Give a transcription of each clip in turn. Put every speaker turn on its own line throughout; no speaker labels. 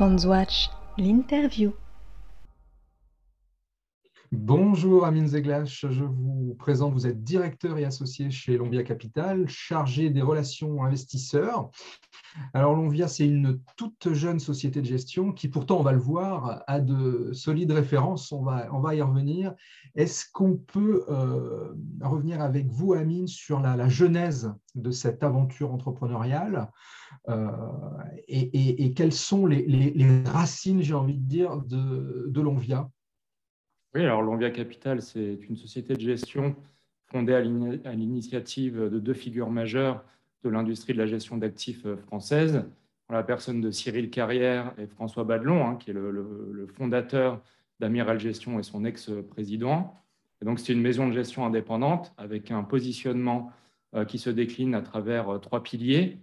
Fondswatch, l'interview.
Bonjour Amine Zeglash, je vous présente, vous êtes directeur et associé chez Lombia Capital, chargé des relations investisseurs. Alors Lombia, c'est une toute jeune société de gestion qui pourtant, on va le voir, a de solides références, on va, y revenir. Est-ce qu'on peut euh, revenir avec vous, Amine, sur la, genèse de cette aventure entrepreneuriale euh, et, quelles sont les, racines, j'ai envie de dire, de, de
oui, alors Lonvia Capital, c'est une société de gestion fondée à l'initiative de deux figures majeures de l'industrie de la gestion d'actifs euh, française, la personne de Cyril Carrière et François Badelon, hein, qui est le, fondateur d'Amiral Gestion et son ex-président. donc, c'est une maison de gestion indépendante avec un positionnement euh, qui se décline à travers euh, trois piliers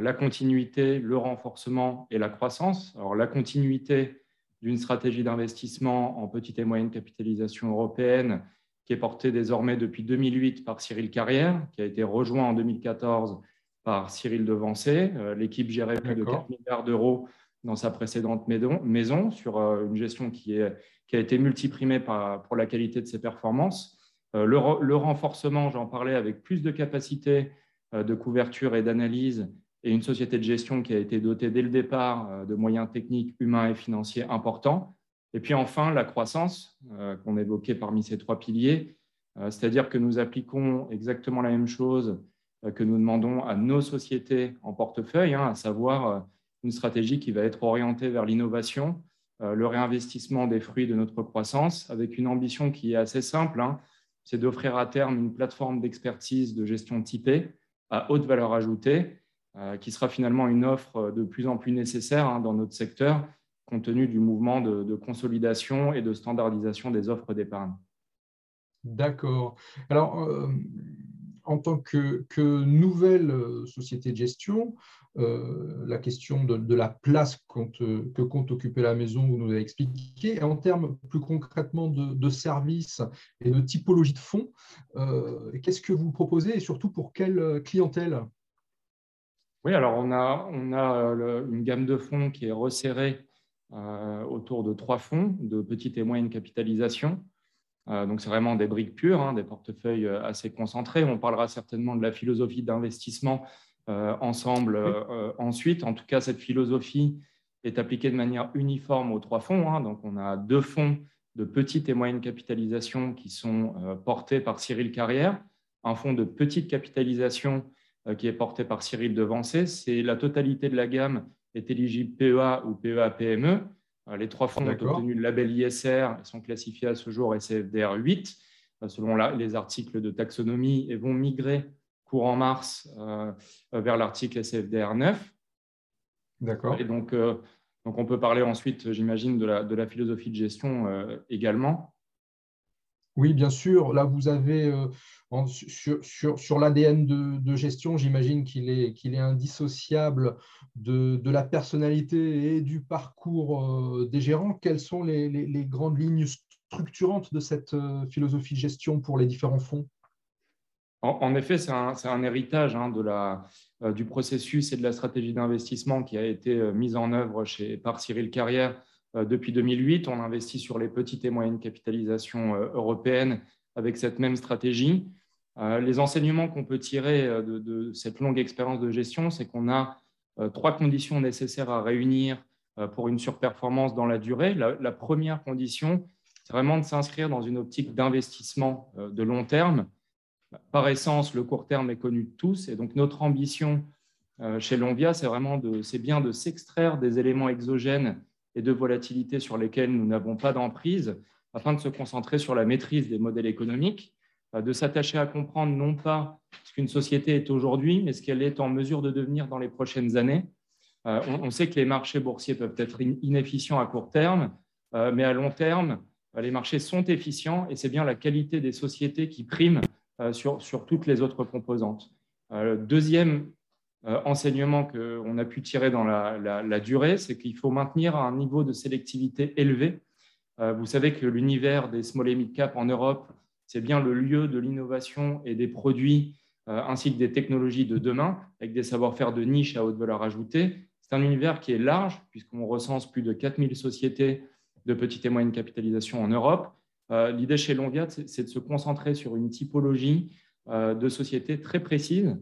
la continuité, le renforcement et la croissance. Alors, la continuité, d'une stratégie d'investissement en petite et moyenne capitalisation européenne qui est portée désormais depuis 2008 par Cyril Carrière, qui a été rejoint en 2014 par Cyril Devancé. Euh, l'équipe gérait plus de 4 milliards d'euros dans sa précédente maison sur euh, une gestion qui, est, qui a été multiprimée par, pour la qualité de ses performances. Euh, le, le renforcement, j'en parlais, avec plus de capacité de couverture et d'analyse et une société de gestion qui a été dotée dès le départ euh, de moyens techniques, humains et financiers importants. Et puis enfin, la croissance euh, qu'on évoquait parmi ces trois piliers, euh, c'est-à-dire que nous appliquons exactement la même chose que nous demandons à nos sociétés en portefeuille, hein, à savoir une stratégie qui va être orientée vers l'innovation, le réinvestissement des fruits de notre croissance, avec une ambition qui est assez simple, hein, c'est d'offrir à terme une plateforme d'expertise de gestion typée à haute valeur ajoutée qui sera finalement une offre de plus en plus nécessaire hein, dans notre secteur, compte tenu du mouvement de, consolidation et de standardisation des offres d'épargne.
D'accord. Alors, euh, en tant que, nouvelle euh, société de gestion, la question de, la place que compte occuper la maison, vous nous avez expliqué. Et en termes plus concrètement de, services et de typologie de fonds, qu'est-ce que vous proposez et surtout pour quelle clientèle?
Oui, alors on a, on a euh, une gamme de fonds qui est resserrée euh, autour de trois fonds de petite et moyenne capitalisation. Euh, donc, c'est vraiment des briques pures, hein, des portefeuilles assez concentrés. On parlera certainement de la philosophie d'investissement ensemble ensuite. En tout cas, cette philosophie est appliquée de manière uniforme aux trois fonds. Hein. Donc, on a deux fonds de petite et moyenne capitalisation qui sont portés par Cyril Carrière, un fonds de petite capitalisation qui est porté par Cyril Devancé. C'est la totalité de la gamme est éligible PEA ou PEA-PME. Euh, les trois fonds ont obtenu le label ISR et sont classifiés à ce jour SFDR 8 euh, selon les articles de taxonomie et vont migrer courant mars vers l'article SFDR 9. D'accord. Et donc, donc, on peut parler ensuite, j'imagine, de la, de la, philosophie de gestion également.
Oui, bien sûr. Là, vous avez sur, l'ADN de, gestion, j'imagine qu'il est, est indissociable de, la personnalité et du parcours euh, des gérants. Quelles sont les, grandes lignes structurantes de cette euh, philosophie de gestion pour les différents fonds?
En, effet, c'est un, héritage hein, de la, euh, du processus et de la stratégie d'investissement qui a été mise en œuvre chez, par Cyril Carrière depuis 2008. On investit sur les petites et moyennes capitalisations européennes avec cette même stratégie. Euh, les enseignements qu'on peut tirer euh, de, cette longue expérience de gestion, c'est qu'on a euh, trois conditions nécessaires à réunir pour une surperformance dans la durée. La, première condition, c'est vraiment de s'inscrire dans une optique d'investissement de long terme. Par essence, le court terme est connu de tous, et donc notre ambition chez Lonvia, c'est vraiment de, c'est bien de s'extraire des éléments exogènes et de volatilité sur lesquels nous n'avons pas d'emprise, afin de se concentrer sur la maîtrise des modèles économiques euh, de s'attacher à comprendre non pas ce qu'une société est aujourd'hui, mais ce qu'elle est en mesure de devenir dans les prochaines années. Euh, on, sait que les marchés boursiers peuvent être inefficients à court terme, euh, mais à long terme, les marchés sont efficients et c'est bien la qualité des sociétés qui prime sur, sur toutes les autres composantes. Deuxième enseignement qu'on a pu tirer dans la, durée, c'est qu'il faut maintenir un niveau de sélectivité élevé. Vous savez que l'univers des small et mid cap en Europe c'est bien le lieu de l'innovation et des produits euh, ainsi que des technologies de demain, avec des savoir-faire de niche à haute valeur ajoutée. C'est C'est un univers qui est large, puisqu'on recense plus de 4000 sociétés de petite et moyenne capitalisation en Europe. L'idée chez Lonviat, c'est de se concentrer sur une typologie de sociétés très précise.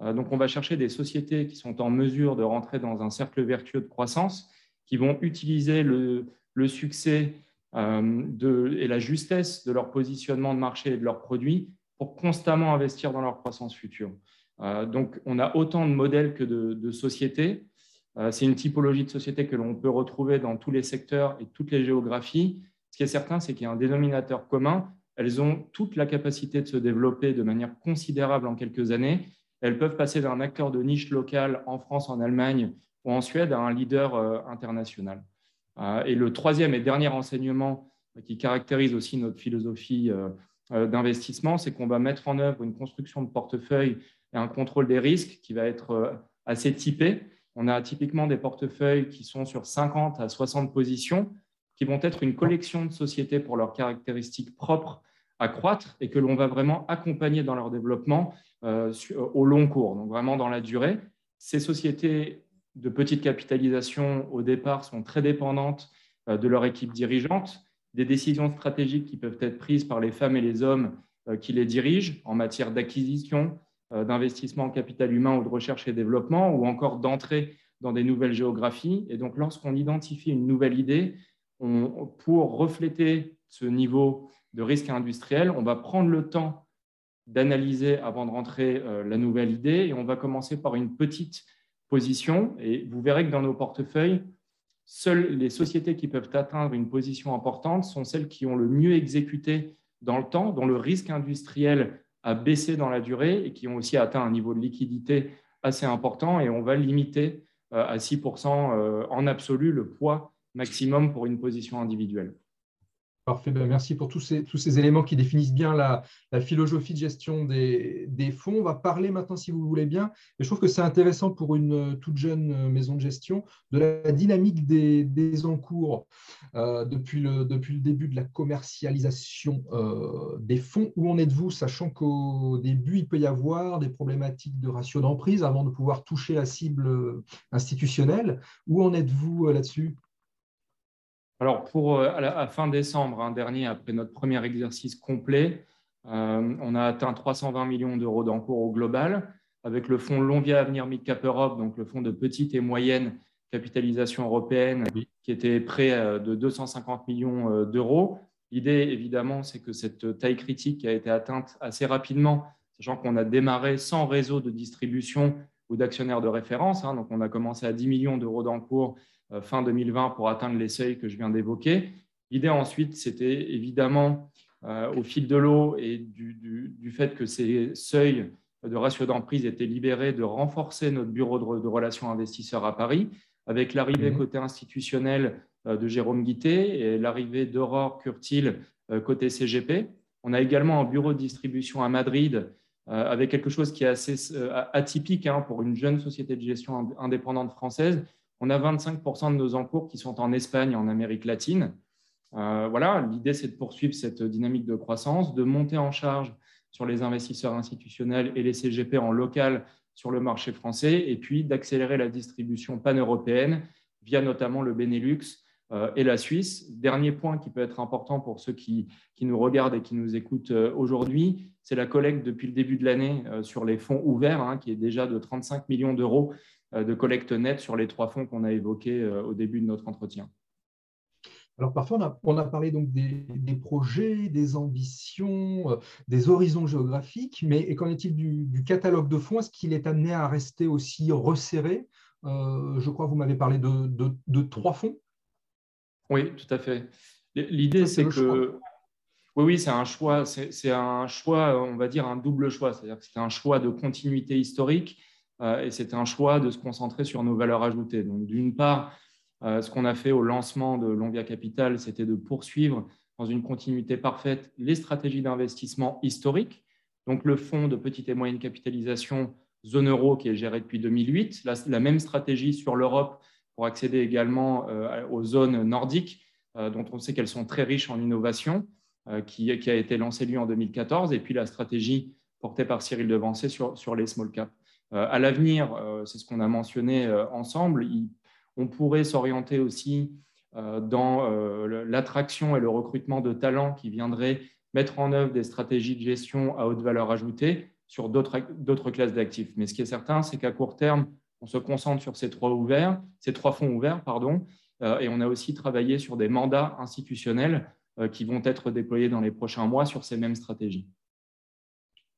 Donc, on va chercher des sociétés qui sont en mesure de rentrer dans un cercle vertueux de croissance, qui vont utiliser le, succès de, et la justesse de leur positionnement de marché et de leurs produits pour constamment investir dans leur croissance future. Euh, donc, on a autant de modèles que de, sociétés. Euh, c'est une typologie de société que l'on peut retrouver dans tous les secteurs et toutes les géographies. Ce qui est certain, c'est qu'il y a un dénominateur commun. Elles ont toute la capacité de se développer de manière considérable en quelques années. Elles peuvent passer d'un acteur de niche local en France, en Allemagne ou en Suède à un leader euh, international. Et le troisième et dernier enseignement qui caractérise aussi notre philosophie d'investissement, c'est qu'on va mettre en œuvre une construction de portefeuille et un contrôle des risques qui va être euh, assez typé. On a typiquement des portefeuilles qui sont sur 50 à 60 positions, qui vont être une collection de sociétés pour leurs caractéristiques propres à croître et que l'on va vraiment accompagner dans leur développement euh, au long cours, donc vraiment dans la durée. Ces sociétés de petite capitalisation, au départ, sont très dépendantes euh, de leur équipe dirigeante, des décisions stratégiques qui peuvent être prises par les femmes et les hommes qui les dirigent en matière d'acquisition, euh, d'investissement en capital humain ou de recherche et développement, ou encore d'entrer dans des nouvelles géographies. Et donc, lorsqu'on identifie une nouvelle idée, pour refléter ce niveau de risque industriel, on va prendre le temps d'analyser avant de rentrer euh, la nouvelle idée et on va commencer par une petite position. Et vous verrez que dans nos portefeuilles, seules les sociétés qui peuvent atteindre une position importante sont celles qui ont le mieux exécuté dans le temps, dont le risque industriel à baisser dans la durée et qui ont aussi atteint un niveau de liquidité assez important et on va limiter euh, à 6% euh, en absolu le poids maximum pour une position individuelle.
Parfait, ben, merci pour tous ces, éléments qui définissent bien la, philosophie de gestion des, fonds. On va parler maintenant, si vous voulez bien, et je trouve que c'est intéressant pour une toute jeune maison de gestion, de la dynamique des, encours euh, depuis, le, début de la commercialisation euh, des fonds. Où en êtes-vous, sachant qu'au début, il peut y avoir des problématiques de ratio d'emprise avant de pouvoir toucher la cible institutionnelle? Où en êtes-vous euh, là-dessus?
Alors, pour euh, à, fin décembre hein, dernier, après notre premier exercice complet, euh, on a atteint 320 millions d'euros d'encours au global, avec le fonds Lonvia Avenir Mid Cap Europe, donc le fonds de petite et moyenne capitalisation européenne, qui était prêt euh, de 250 millions d'euros. L'idée, évidemment, c'est que cette taille critique a été atteinte assez rapidement, sachant qu'on a démarré sans réseau de distribution ou d'actionnaires de référence. Hein. donc, on a commencé à 10 millions d'euros d'encours fin 2020 pour atteindre les seuils que je viens d'évoquer. L'idée ensuite, c'était évidemment, euh, au fil de l'eau et du, fait que ces seuils de ratio d'emprise étaient libérés, de renforcer notre bureau de, relations investisseurs à Paris, avec l'arrivée mmh. côté institutionnel euh, de Jérôme Guité et l'arrivée d'Aurore Curtil côté CGP. On a également un bureau de distribution à Madrid avec quelque chose qui est assez atypique hein, pour une jeune société de gestion indépendante française, on a 25% de nos encours qui sont en Espagne et en Amérique latine. Euh, voilà, l'idée, c'est de poursuivre cette dynamique de croissance, de monter en charge sur les investisseurs institutionnels et les CGP en local sur le marché français, et puis d'accélérer la distribution pan-européenne via notamment le Benelux euh, et la Suisse. Dernier point qui peut être important pour ceux qui, nous regardent et qui nous écoutent euh, aujourd'hui, c'est la collecte depuis le début de l'année sur les fonds ouverts, hein, qui est déjà de 35 millions d'euros de collecte nette sur les trois fonds qu'on a évoqués euh, au début de notre entretien.
Alors parfois, on a, parlé donc des, projets, des ambitions, euh, des horizons géographiques, mais qu'en est-il du, catalogue de fonds? Est-ce qu'il est amené à rester aussi resserré? Je crois que vous m'avez parlé de, trois fonds.
Oui, tout à fait. L'idée, c'est que... Oui, oui, c'est un choix, c'est un choix, on va dire un double choix, c'est-à-dire que c'est un choix de continuité historique euh, et c'était un choix de se concentrer sur nos valeurs ajoutées. Donc, d'une part, euh, ce qu'on a fait au lancement de Lonvia Capital, c'était de poursuivre dans une continuité parfaite les stratégies d'investissement historiques. Donc, le fonds de petite et moyenne capitalisation zone euro qui est géré depuis 2008, la, même stratégie sur l'Europe pour accéder également euh, aux zones nordiques, dont on sait qu'elles sont très riches en innovation, qui, qui, a été lancée lui en 2014, et puis la stratégie portée par Cyril Devancé sur, sur les small caps. À l'avenir, c'est ce qu'on a mentionné ensemble, on pourrait s'orienter aussi dans l'attraction et le recrutement de talents qui viendraient mettre en œuvre des stratégies de gestion à haute valeur ajoutée sur d'autres classes d'actifs. Mais ce qui est certain, c'est qu'à court terme, on se concentre sur ces trois, ouverts, ces trois fonds ouverts, pardon, euh, et on a aussi travaillé sur des mandats institutionnels euh, qui vont être déployés dans les prochains mois sur ces mêmes stratégies.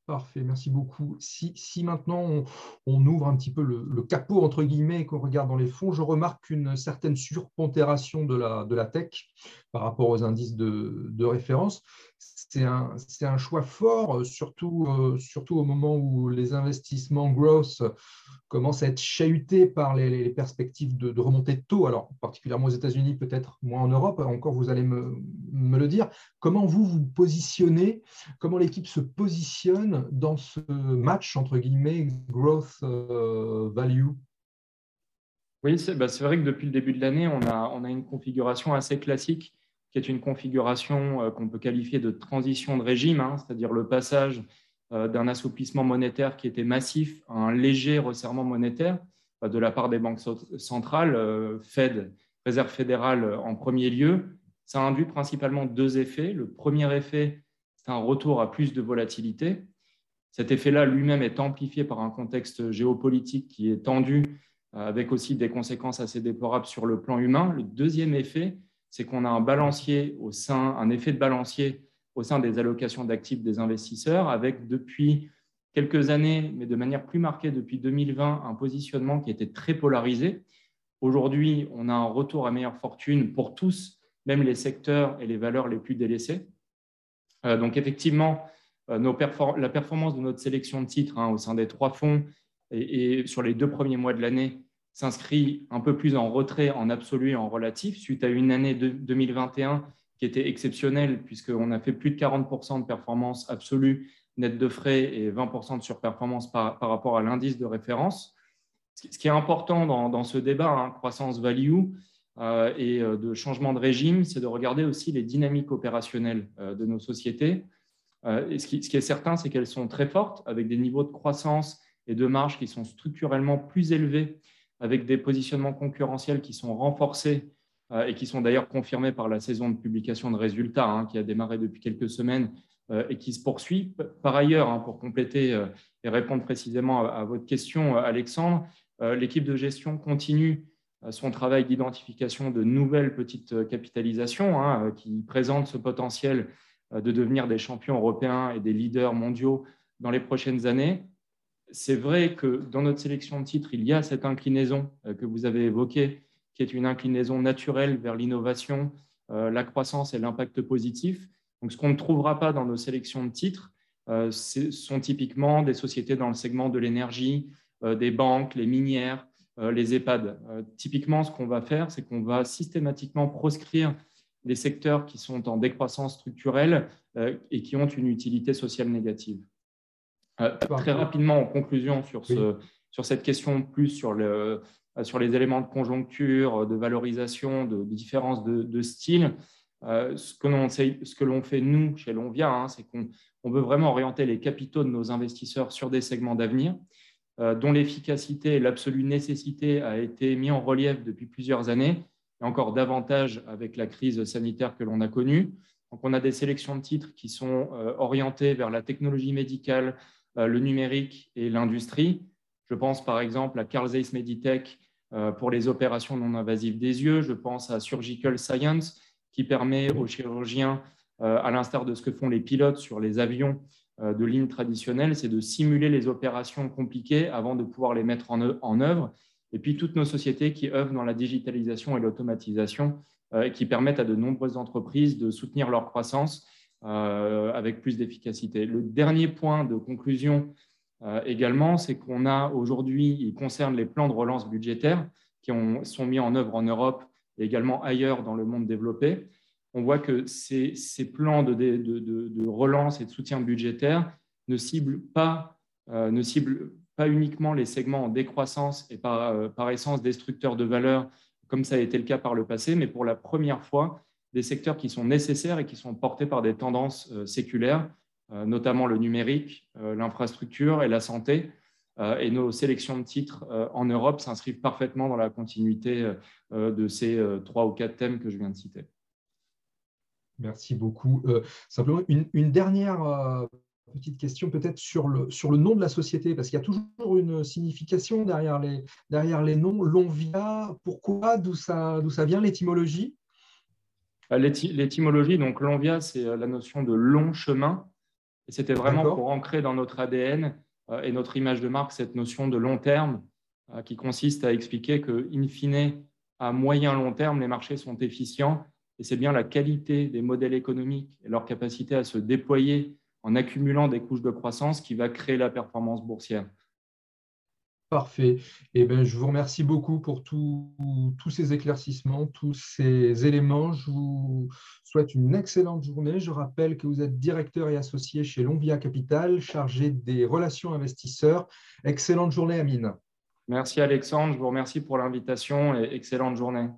Parfait, merci beaucoup. Si, maintenant on, ouvre un petit peu le, capot, entre guillemets, et qu'on regarde dans les fonds, je remarque une certaine surpontération de la, de la tech par rapport aux indices de, de référence. C'est un, un, choix fort, surtout, euh, surtout au moment où les investissements growth commencent à être chahutés par les, perspectives de, remontée de taux, alors particulièrement aux États-Unis, peut-être moins en Europe, encore vous allez me, me, le dire. Comment vous vous positionnez, comment l'équipe se positionne dans ce match, entre guillemets, growth euh, value?
Oui, bah, c'est vrai que depuis le début de l'année, on a, on a une configuration assez classique qui est une configuration euh, qu'on peut qualifier de transition de régime, hein, c'est-à-dire le passage euh, d'un assouplissement monétaire qui était massif à un léger resserrement monétaire euh, de la part des banques centrales, Fed, Réserve fédérale en premier lieu. Ça induit principalement deux effets. Le premier effet, c'est un retour à plus de volatilité. Cet effet-là lui-même est amplifié par un contexte géopolitique qui est tendu, avec aussi des conséquences assez déplorables sur le plan humain. Le deuxième effet, c'est qu'on a un balancier au sein, un effet de balancier au sein des allocations d'actifs des investisseurs, avec depuis quelques années, mais de manière plus marquée depuis 2020, un positionnement qui était très polarisé. Aujourd'hui, on a un retour à meilleure fortune pour tous, même les secteurs et les valeurs les plus délaissées. Euh, donc effectivement, euh, la performance de notre sélection de titres hein, au sein des trois fonds et sur les deux premiers mois de l'année s'inscrit un peu plus en retrait en absolu et en relatif, suite à une année de 2021 qui était exceptionnelle, puisqu'on a fait plus de 40% de performance absolue nette de frais et 20% de surperformance par, par rapport à l'indice de référence. Ce qui est important dans, ce débat, hein, croissance value euh, et euh, de changement de régime, c'est de regarder aussi les dynamiques opérationnelles euh, de nos sociétés. et ce qui, ce qui est certain, c'est qu'elles sont très fortes, avec des niveaux de croissance et de marge qui sont structurellement plus élevés avec des positionnements concurrentiels qui sont renforcés euh, et qui sont d'ailleurs confirmés par la saison de publication de résultats hein, qui a démarré depuis quelques semaines euh, et qui se poursuit. Par ailleurs, hein, pour compléter euh, et répondre précisément à votre question, Alexandre, l'équipe de gestion continue son travail d'identification de nouvelles petites capitalisations hein, qui présentent ce potentiel de devenir des champions européens et des leaders mondiaux dans les prochaines années c'est vrai que dans notre sélection de titres, il y a cette inclinaison euh, que vous avez évoquée, qui est une inclinaison naturelle vers l'innovation, euh, la croissance et l'impact positif. Donc, ce qu'on ne trouvera pas dans nos sélections de titres, euh, ce sont typiquement des sociétés dans le segment de l'énergie, des banques, les minières, les EHPAD. typiquement, ce qu'on va faire, c'est qu'on va systématiquement proscrire des secteurs qui sont en décroissance structurelle et qui ont une utilité sociale négative. Euh, très rapidement, en conclusion sur, ce, sur cette question, plus sur, le, sur les éléments de conjoncture, de valorisation, de, de différence de, de style, euh, ce que l'on fait, nous, chez Lonvia, hein, c'est qu'on on veut vraiment orienter les capitaux de nos investisseurs sur des segments d'avenir, euh, dont l'efficacité et l'absolue nécessité a été mis en relief depuis plusieurs années, et encore davantage avec la crise sanitaire que l'on a connue. Donc, on a des sélections de titres qui sont orientées vers la technologie médicale, euh, le numérique et l'industrie. Je pense par exemple à Carl Zeiss Meditech euh, pour les opérations non invasives des yeux. Je pense à Surgical Science qui permet aux chirurgiens, euh, à l'instar de ce que font les pilotes sur les avions de ligne traditionnelle, c'est de simuler les opérations compliquées avant de pouvoir les mettre en œuvre. Et puis toutes nos sociétés qui œuvrent dans la digitalisation et l'automatisation et qui permettent à de nombreuses entreprises de soutenir leur croissance euh, avec plus d'efficacité. Le dernier point de conclusion euh, également, c'est qu'on a aujourd'hui, il concerne les plans de relance budgétaires qui ont, sont mis en œuvre en Europe et également ailleurs dans le monde développé. On voit que ces, plans de, relance et de soutien budgétaire ne ciblent pas, euh, ne ciblent pas uniquement les segments en décroissance et par essence destructeurs de valeur, comme ça a été le cas par le passé, mais pour la première fois, des secteurs qui sont nécessaires et qui sont portés par des tendances euh, séculaires, euh, notamment le numérique, euh, l'infrastructure et la santé, et nos sélections de titres en Europe s'inscrivent parfaitement dans la continuité de ces trois ou quatre thèmes que je viens de citer.
Merci beaucoup. simplement, une, dernière petite question peut-être sur le, sur le nom de la société, parce qu'il y a toujours une signification derrière les, derrière les noms. Pourquoi D'où ça, ça vient l'étymologie?
L'étymologie, donc Lonvia, c'est euh, la notion de long chemin. Et c'était vraiment pour ancrer dans notre ADN euh, et notre image de marque cette notion de long terme qui consiste à expliquer que, in fine, à moyen long terme, les marchés sont efficients et c'est bien la qualité des modèles économiques et leur capacité à se déployer en accumulant des couches de croissance qui va créer la performance boursière.
Parfait. Eh bien, je vous remercie beaucoup pour tous ces éclaircissements, tous ces éléments. Je vous souhaite une excellente journée. Je rappelle que vous êtes directeur et associé chez Lombia Capital, chargé des relations investisseurs. Excellente journée, Amine.
Merci Alexandre, je vous remercie pour l'invitation et excellente journée.